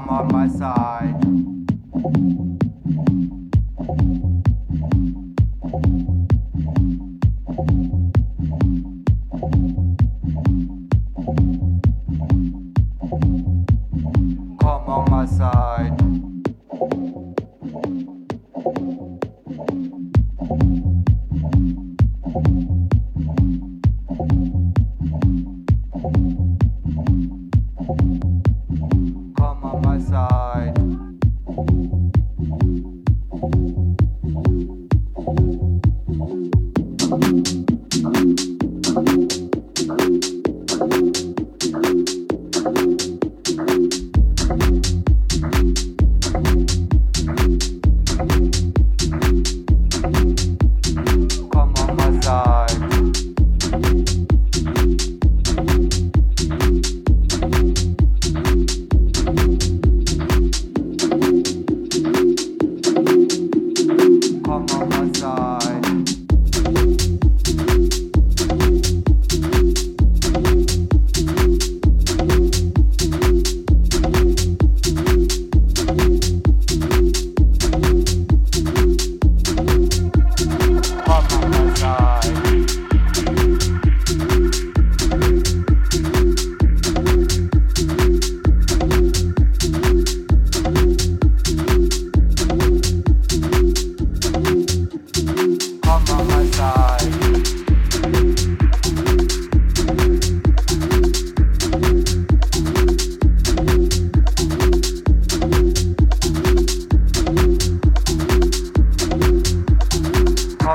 come on my side.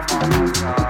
coffee. Uh,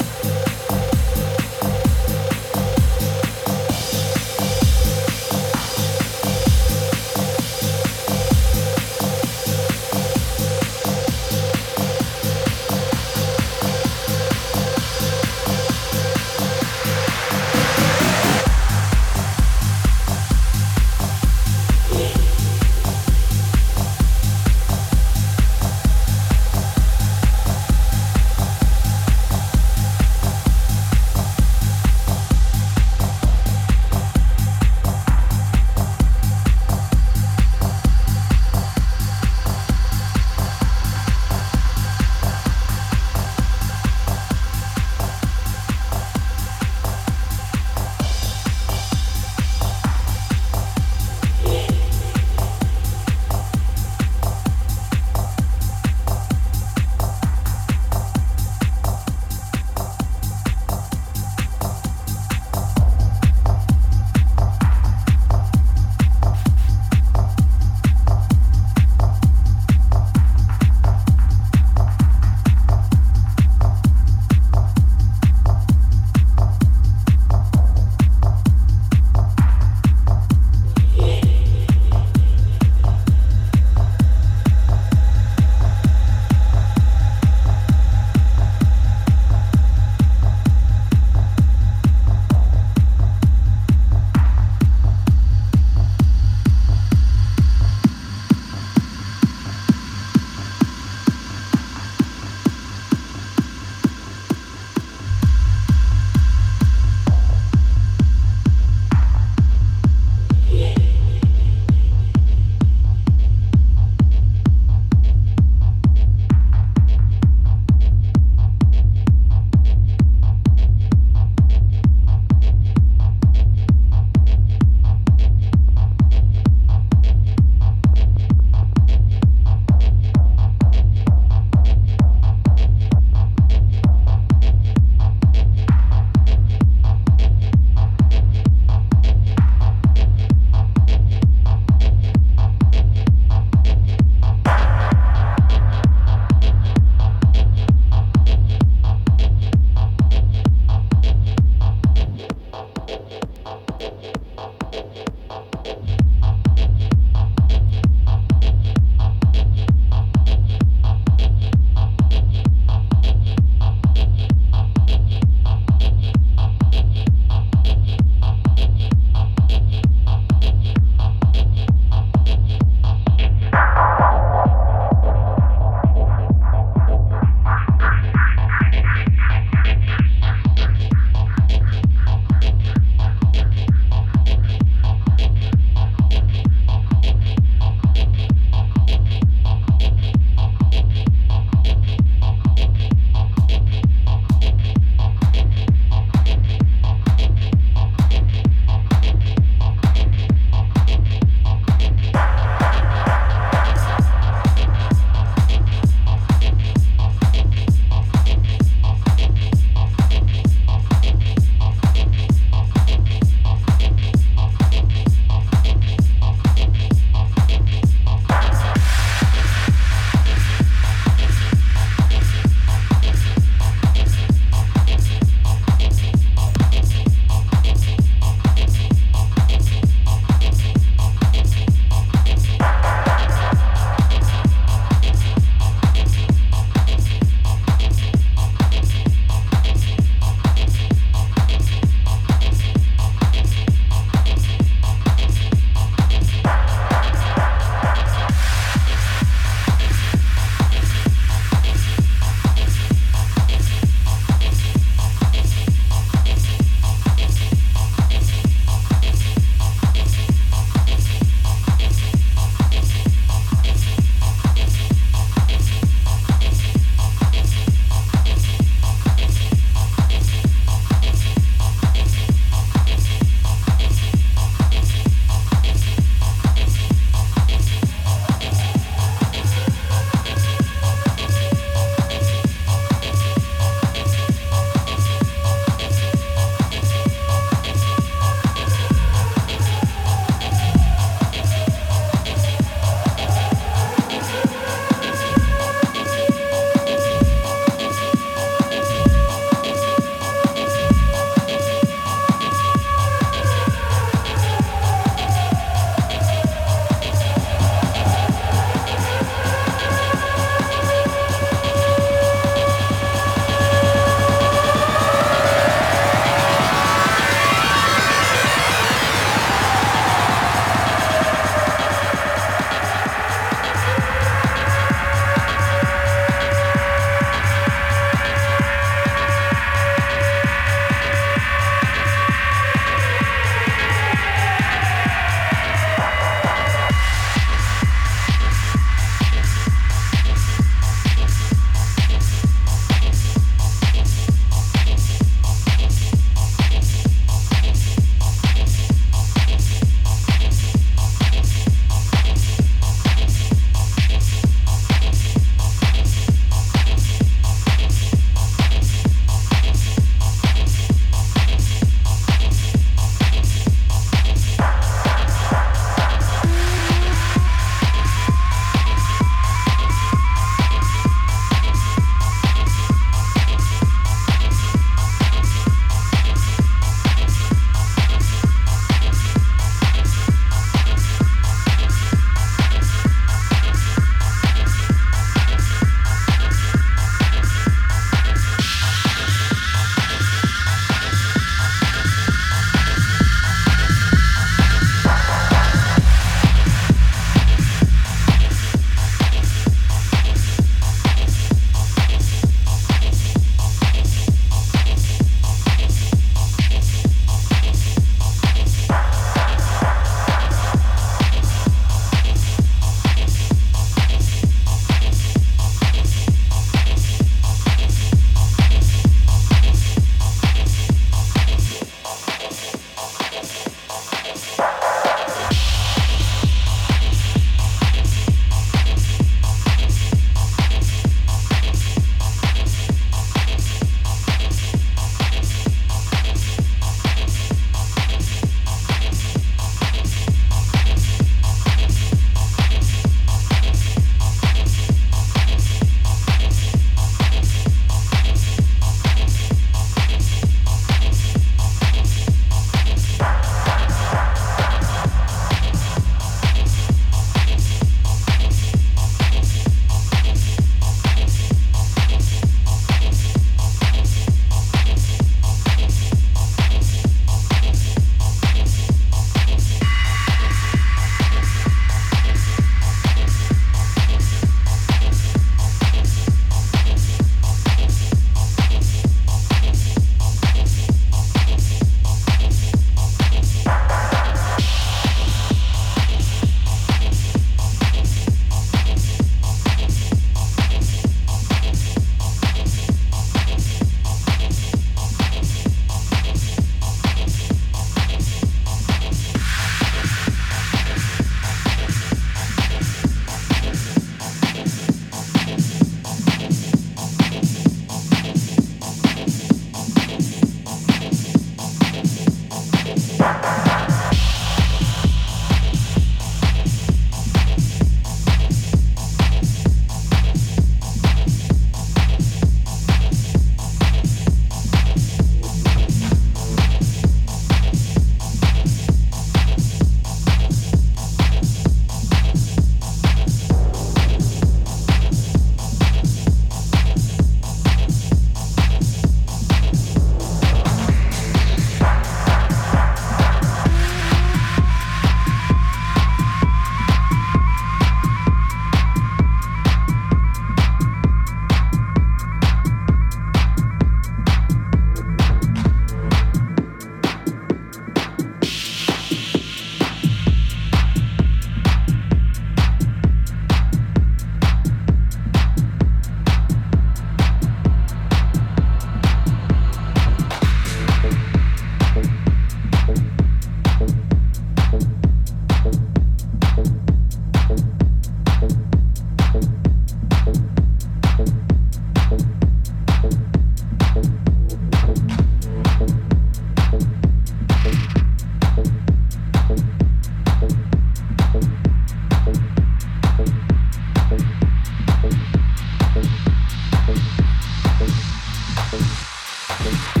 Thank you.